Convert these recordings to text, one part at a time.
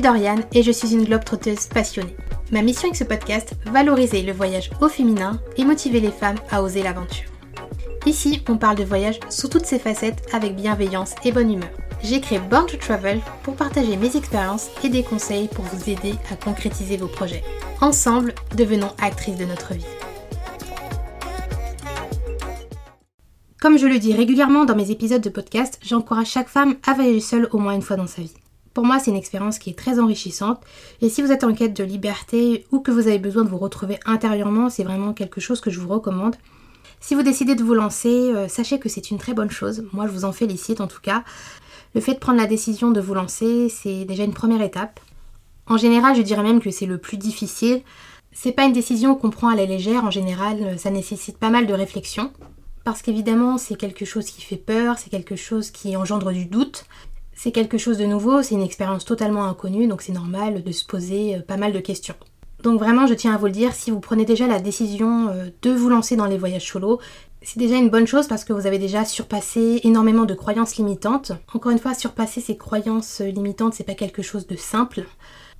m'appelle Dorian et je suis une globe trotteuse passionnée. Ma mission avec ce podcast, valoriser le voyage au féminin et motiver les femmes à oser l'aventure. Ici, on parle de voyage sous toutes ses facettes avec bienveillance et bonne humeur. J'ai créé Born to Travel pour partager mes expériences et des conseils pour vous aider à concrétiser vos projets. Ensemble, devenons actrices de notre vie. Comme je le dis régulièrement dans mes épisodes de podcast, j'encourage chaque femme à voyager seule au moins une fois dans sa vie. Pour moi, c'est une expérience qui est très enrichissante. Et si vous êtes en quête de liberté ou que vous avez besoin de vous retrouver intérieurement, c'est vraiment quelque chose que je vous recommande. Si vous décidez de vous lancer, euh, sachez que c'est une très bonne chose. Moi, je vous en félicite en tout cas. Le fait de prendre la décision de vous lancer, c'est déjà une première étape. En général, je dirais même que c'est le plus difficile. C'est pas une décision qu'on prend à la légère. En général, ça nécessite pas mal de réflexion. Parce qu'évidemment, c'est quelque chose qui fait peur, c'est quelque chose qui engendre du doute, c'est quelque chose de nouveau, c'est une expérience totalement inconnue, donc c'est normal de se poser euh, pas mal de questions. Donc vraiment, je tiens à vous le dire, si vous prenez déjà la décision euh, de vous lancer dans les voyages solo, c'est déjà une bonne chose parce que vous avez déjà surpassé énormément de croyances limitantes. Encore une fois, surpasser ces croyances limitantes, c'est pas quelque chose de simple.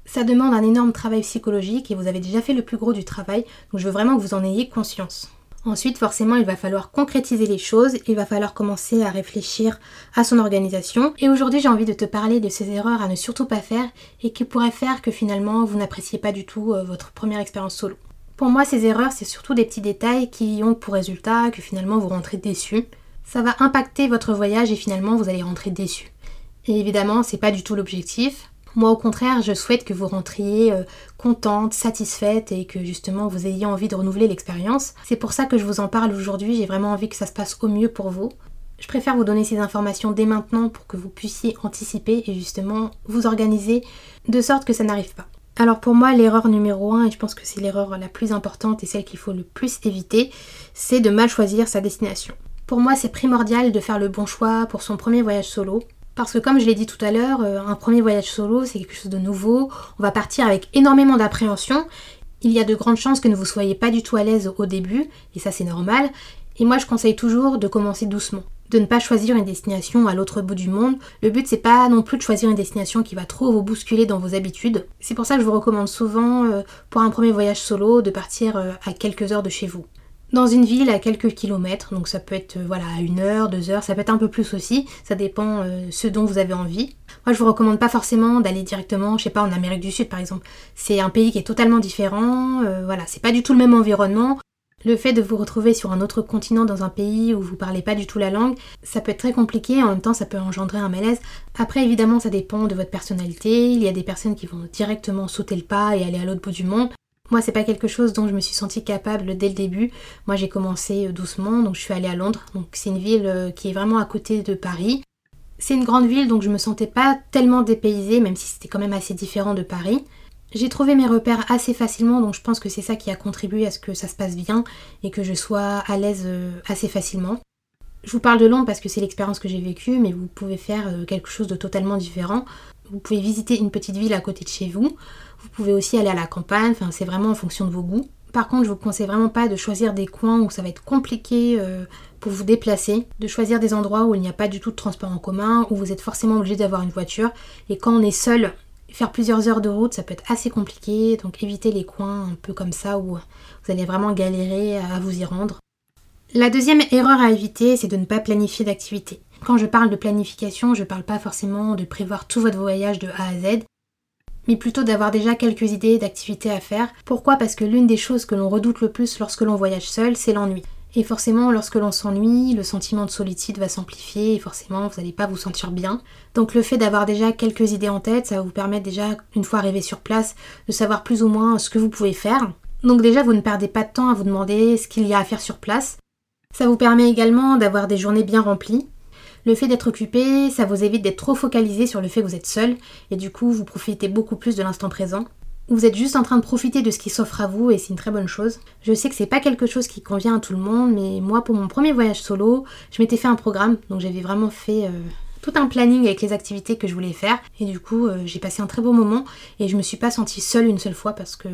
Ça demande un énorme travail psychologique et vous avez déjà fait le plus gros du travail, donc je veux vraiment que vous en ayez conscience. Ensuite, forcément, il va falloir concrétiser les choses, il va falloir commencer à réfléchir à son organisation. Et aujourd'hui, j'ai envie de te parler de ces erreurs à ne surtout pas faire et qui pourraient faire que finalement, vous n'appréciez pas du tout euh, votre première expérience solo. Pour moi, ces erreurs, c'est surtout des petits détails qui ont pour résultat que finalement, vous rentrez déçu. Ça va impacter votre voyage et finalement, vous allez rentrer déçu. Et évidemment, c'est pas du tout l'objectif. Moi, au contraire, je souhaite que vous rentriez euh, contente, satisfaite et que justement vous ayez envie de renouveler l'expérience. C'est pour ça que je vous en parle aujourd'hui. J'ai vraiment envie que ça se passe au mieux pour vous. Je préfère vous donner ces informations dès maintenant pour que vous puissiez anticiper et justement vous organiser de sorte que ça n'arrive pas. Alors pour moi, l'erreur numéro 1, et je pense que c'est l'erreur la plus importante et celle qu'il faut le plus éviter, c'est de mal choisir sa destination. Pour moi, c'est primordial de faire le bon choix pour son premier voyage solo. Parce que comme je l'ai dit tout à l'heure, euh, un premier voyage solo, c'est quelque chose de nouveau. On va partir avec énormément d'appréhension. Il y a de grandes chances que ne vous soyez pas du tout à l'aise au début, et ça c'est normal. Et moi je conseille toujours de commencer doucement, de ne pas choisir une destination à l'autre bout du monde. Le but c'est pas non plus de choisir une destination qui va trop vous bousculer dans vos habitudes. C'est pour ça que je vous recommande souvent euh, pour un premier voyage solo de partir euh, à quelques heures de chez vous dans une ville à quelques kilomètres, donc ça peut être euh, voilà une heure, deux heures, ça peut être un peu plus aussi, ça dépend euh, ce dont vous avez envie. Moi je vous recommande pas forcément d'aller directement, je sais pas, en Amérique du Sud par exemple. C'est un pays qui est totalement différent, euh, voilà, c'est pas du tout le même environnement. Le fait de vous retrouver sur un autre continent dans un pays où vous parlez pas du tout la langue, ça peut être très compliqué, en même temps ça peut engendrer un malaise. Après évidemment ça dépend de votre personnalité, il y a des personnes qui vont directement sauter le pas et aller à l'autre bout du monde. Moi, c'est pas quelque chose dont je me suis sentie capable dès le début. Moi, j'ai commencé euh, doucement, donc je suis allée à Londres. Donc, c'est une ville euh, qui est vraiment à côté de Paris. C'est une grande ville, donc je me sentais pas tellement dépaysée, même si c'était quand même assez différent de Paris. J'ai trouvé mes repères assez facilement, donc je pense que c'est ça qui a contribué à ce que ça se passe bien et que je sois à l'aise euh, assez facilement. Je vous parle de Londres parce que c'est l'expérience que j'ai vécue, mais vous pouvez faire quelque chose de totalement différent. Vous pouvez visiter une petite ville à côté de chez vous. Vous pouvez aussi aller à la campagne, enfin, c'est vraiment en fonction de vos goûts. Par contre, je vous conseille vraiment pas de choisir des coins où ça va être compliqué euh, pour vous déplacer, de choisir des endroits où il n'y a pas du tout de transport en commun, où vous êtes forcément obligé d'avoir une voiture. Et quand on est seul, faire plusieurs heures de route, ça peut être assez compliqué. Donc évitez les coins un peu comme ça où vous allez vraiment galérer à vous y rendre. La deuxième erreur à éviter, c'est de ne pas planifier d'activité. Quand je parle de planification, je ne parle pas forcément de prévoir tout votre voyage de A à Z plutôt d'avoir déjà quelques idées d'activités à faire. Pourquoi? Parce que l'une des choses que l'on redoute le plus lorsque l'on voyage seul, c'est l'ennui. Et forcément, lorsque l'on s'ennuie, le sentiment de solitude va s'amplifier et forcément, vous n'allez pas vous sentir bien. Donc le fait d'avoir déjà quelques idées en tête, ça va vous permettre déjà, une fois arrivé sur place, de savoir plus ou moins ce que vous pouvez faire. Donc déjà, vous ne perdez pas de temps à vous demander ce qu'il y a à faire sur place. Ça vous permet également d'avoir des journées bien remplies. Le fait d'être occupé, ça vous évite d'être trop focalisé sur le fait que vous êtes seul et du coup vous profitez beaucoup plus de l'instant présent. Vous êtes juste en train de profiter de ce qui s'offre à vous et c'est une très bonne chose. Je sais que c'est pas quelque chose qui convient à tout le monde, mais moi pour mon premier voyage solo, je m'étais fait un programme, donc j'avais vraiment fait euh, tout un planning avec les activités que je voulais faire et du coup euh, j'ai passé un très beau moment et je me suis pas sentie seule une seule fois parce que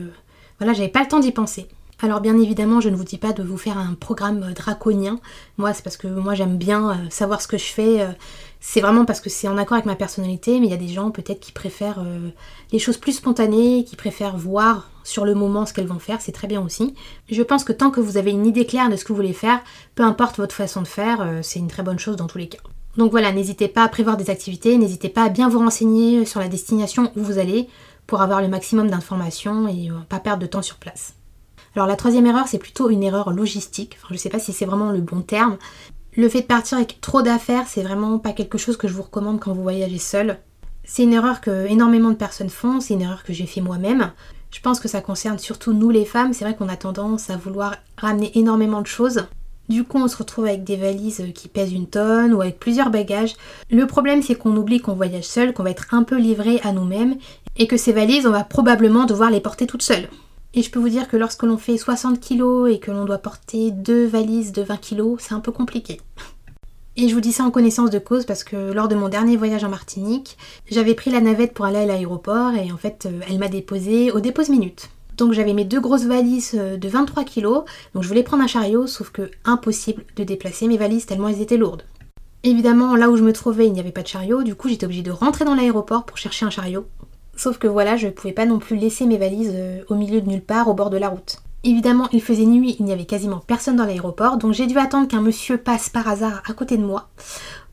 voilà, j'avais pas le temps d'y penser. Alors bien évidemment, je ne vous dis pas de vous faire un programme draconien. Moi, c'est parce que moi j'aime bien euh, savoir ce que je fais. euh, c'est vraiment parce que c'est en accord avec ma personnalité, mais il y a des gens peut-être qui préfèrent euh, les choses plus spontanées, qui préfèrent voir sur le moment ce qu'elles vont faire, c'est très bien aussi. Je pense que tant que vous avez une idée claire de ce que vous voulez faire, peu importe votre façon de faire, euh, c'est une très bonne chose dans tous les cas. Donc voilà, n'hésitez pas à prévoir des activités, n'hésitez pas à bien vous renseigner sur la destination où vous allez pour avoir le maximum d'informations et euh, pas perdre de temps sur place. Alors la troisième erreur, c'est plutôt une erreur logistique. Je sais pas si c'est vraiment le bon terme. Le fait de partir avec trop d'affaires, c'est vraiment pas quelque chose que je vous recommande quand vous voyagez seul. C'est une erreur que énormément de personnes font, c'est une erreur que j'ai fait moi-même. Je pense que ça concerne surtout nous les femmes, c'est vrai qu'on a tendance à vouloir ramener énormément de choses. Du coup, on se retrouve avec des valises qui pèsent une tonne ou avec plusieurs bagages. Le problème, c'est qu'on oublie qu'on voyage seul, qu'on va être un peu livré à nous-mêmes et que ces valises, on va probablement devoir les porter toutes seules. Et je peux vous dire que lorsque l'on fait 60 kg et que l'on doit porter deux valises de 20 kg, c'est un peu compliqué. Et je vous dis ça en connaissance de cause parce que lors de mon dernier voyage en Martinique, j'avais pris la navette pour aller à l'aéroport et en fait, euh, elle m'a déposé au dépose minute. Donc j'avais mes deux grosses valises euh, de 23 kg, donc je voulais prendre un chariot, sauf que impossible de déplacer mes valises tellement elles étaient lourdes. Évidemment, là où je me trouvais, il n'y avait pas de chariot, du coup j'étais obligée de rentrer dans l'aéroport pour chercher un chariot. Sauf que voilà, je ne pouvais pas non plus laisser mes valises euh, au milieu de nulle part au bord de la route. Évidemment, il faisait nuit, il n'y avait quasiment personne dans l'aéroport, donc j'ai dû attendre qu'un monsieur passe par hasard à côté de moi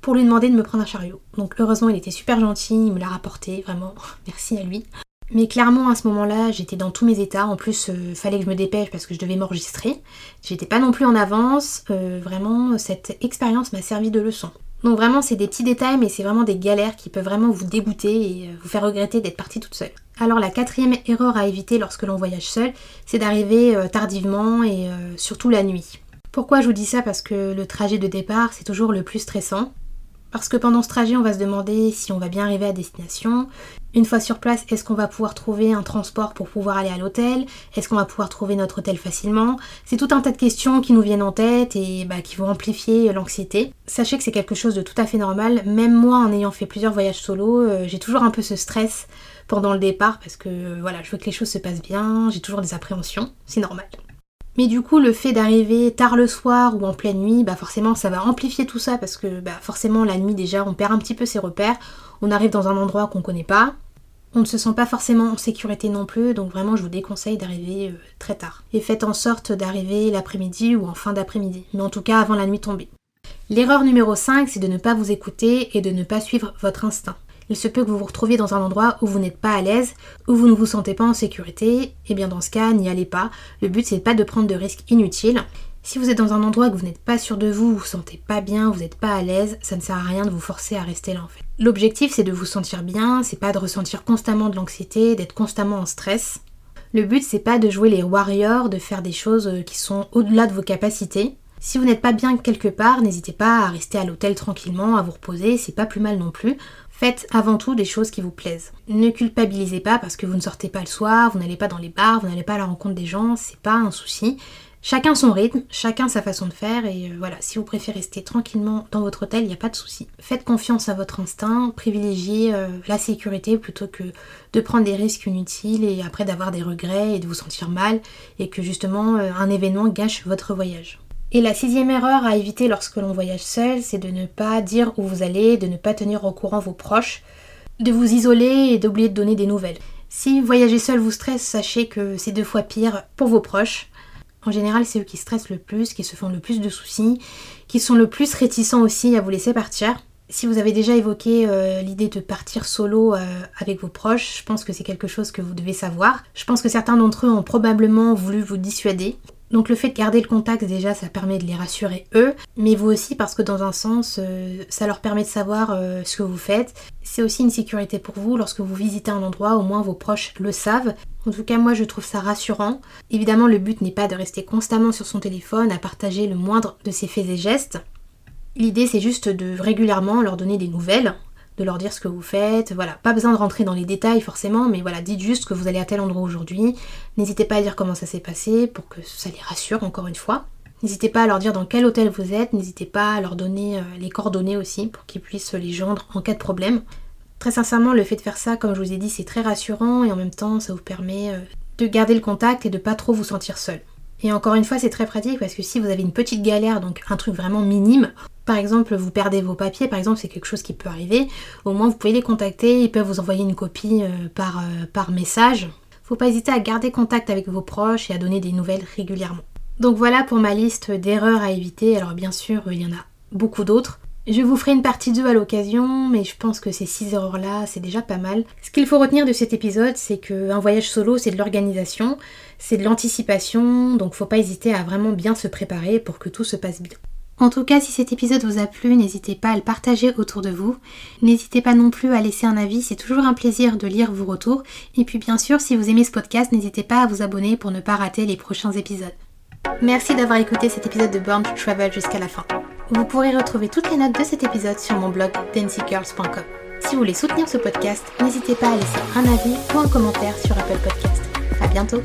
pour lui demander de me prendre un chariot. Donc heureusement, il était super gentil, il me l'a rapporté, vraiment, merci à lui. Mais clairement, à ce moment-là, j'étais dans tous mes états. En plus, euh, fallait que je me dépêche parce que je devais m'enregistrer. J'étais pas non plus en avance. Euh, vraiment, cette expérience m'a servi de leçon. Donc vraiment, c'est des petits détails, mais c'est vraiment des galères qui peuvent vraiment vous dégoûter et euh, vous faire regretter d'être partie toute seule. Alors la quatrième erreur à éviter lorsque l'on voyage seul, c'est d'arriver euh, tardivement et euh, surtout la nuit. Pourquoi je vous dis ça? Parce que le trajet de départ, c'est toujours le plus stressant. Parce que pendant ce trajet, on va se demander si on va bien arriver à destination. Une fois sur place, est-ce qu'on va pouvoir trouver un transport pour pouvoir aller à l'hôtel? Est-ce qu'on va pouvoir trouver notre hôtel facilement? C'est tout un tas de questions qui nous viennent en tête et bah, qui vont amplifier l'anxiété. Sachez que c'est quelque chose de tout à fait normal. Même moi, en ayant fait plusieurs voyages solo, euh, j'ai toujours un peu ce stress pendant le départ parce que euh, voilà, je veux que les choses se passent bien, j'ai toujours des appréhensions, c'est normal. Mais du coup, le fait d'arriver tard le soir ou en pleine nuit, bah forcément, ça va amplifier tout ça parce que bah forcément, la nuit déjà, on perd un petit peu ses repères. On arrive dans un endroit qu'on connaît pas. On ne se sent pas forcément en sécurité non plus, donc vraiment, je vous déconseille d'arriver euh, très tard. Et faites en sorte d'arriver l'après-midi ou en fin d'après-midi, mais en tout cas avant la nuit tombée. L'erreur numéro 5, c'est de ne pas vous écouter et de ne pas suivre votre instinct. Il se peut que vous vous retrouviez dans un endroit où vous n'êtes pas à l'aise, où vous ne vous sentez pas en sécurité, et bien dans ce cas, n'y allez pas. Le but c'est pas de prendre de risques inutiles. Si vous êtes dans un endroit que vous n'êtes pas sûr de vous, vous vous sentez pas bien, vous n'êtes pas à l'aise, ça ne sert à rien de vous forcer à rester là en fait. L'objectif c'est de vous sentir bien, c'est pas de ressentir constamment de l'anxiété, d'être constamment en stress. Le but c'est pas de jouer les warriors, de faire des choses euh, qui sont au-delà de vos capacités. Si vous n'êtes pas bien quelque part, n'hésitez pas à rester à l'hôtel tranquillement, à vous reposer, c'est pas plus mal non plus. Faites avant tout des choses qui vous plaisent. Ne culpabilisez pas parce que vous ne sortez pas le soir, vous n'allez pas dans les bars, vous n'allez pas à la rencontre des gens, c'est pas un souci. Chacun son rythme, chacun sa façon de faire et euh, voilà, si vous préférez rester tranquillement dans votre hôtel, il n'y a pas de souci. Faites confiance à votre instinct, privilégiez euh, la sécurité plutôt que de prendre des risques inutiles et après d'avoir des regrets et de vous sentir mal et que justement euh, un événement gâche votre voyage. Et la sixième erreur à éviter lorsque l'on voyage seul, c'est de ne pas dire où vous allez, de ne pas tenir au courant vos proches, de vous isoler et d'oublier de donner des nouvelles. Si voyager seul vous stresse, sachez que c'est deux fois pire pour vos proches. En général, c'est eux qui stressent le plus, qui se font le plus de soucis, qui sont le plus réticents aussi à vous laisser partir. Si vous avez déjà évoqué euh, l'idée de partir solo euh, avec vos proches, je pense que c'est quelque chose que vous devez savoir. Je pense que certains d'entre eux ont probablement voulu vous dissuader. Donc le fait de garder le contact déjà ça permet de les rassurer eux, mais vous aussi parce que dans un sens euh, ça leur permet de savoir euh, ce que vous faites. C'est aussi une sécurité pour vous lorsque vous visitez un endroit, au moins vos proches le savent. En tout cas moi je trouve ça rassurant. Évidemment le but n'est pas de rester constamment sur son téléphone à partager le moindre de ses faits et gestes. L'idée c'est juste de régulièrement leur donner des nouvelles, de leur dire ce que vous faites, voilà, pas besoin de rentrer dans les détails forcément, mais voilà, dites juste que vous allez à tel endroit aujourd'hui, n'hésitez pas à dire comment ça s'est passé pour que ça les rassure encore une fois. N'hésitez pas à leur dire dans quel hôtel vous êtes, n'hésitez pas à leur donner euh, les coordonnées aussi pour qu'ils puissent les joindre en cas de problème. Très sincèrement, le fait de faire ça, comme je vous ai dit, c'est très rassurant et en même temps ça vous permet euh, de garder le contact et de pas trop vous sentir seul. Et encore une fois, c'est très pratique parce que si vous avez une petite galère, donc un truc vraiment minime, par exemple, vous perdez vos papiers, par exemple, c'est quelque chose qui peut arriver, au moins vous pouvez les contacter, ils peuvent vous envoyer une copie euh, par, euh, par message. Faut pas hésiter à garder contact avec vos proches et à donner des nouvelles régulièrement. Donc voilà pour ma liste d'erreurs à éviter. Alors bien sûr, il y en a beaucoup d'autres. Je vous ferai une partie 2 à l'occasion, mais je pense que ces 6 erreurs-là, c'est déjà pas mal. Ce qu'il faut retenir de cet épisode, c'est qu'un voyage solo, c'est de l'organisation, c'est de l'anticipation, donc faut pas hésiter à vraiment bien se préparer pour que tout se passe bien. En tout cas, si cet épisode vous a plu, n'hésitez pas à le partager autour de vous. N'hésitez pas non plus à laisser un avis, c'est toujours un plaisir de lire vos retours. Et puis bien sûr, si vous aimez ce podcast, n'hésitez pas à vous abonner pour ne pas rater les prochains épisodes. Merci d'avoir écouté cet épisode de Born to Travel jusqu'à la fin. Vous pourrez retrouver toutes les notes de cet épisode sur mon blog dancygirls.com. Si vous voulez soutenir ce podcast, n'hésitez pas à laisser un avis ou un commentaire sur Apple Podcast. À bientôt!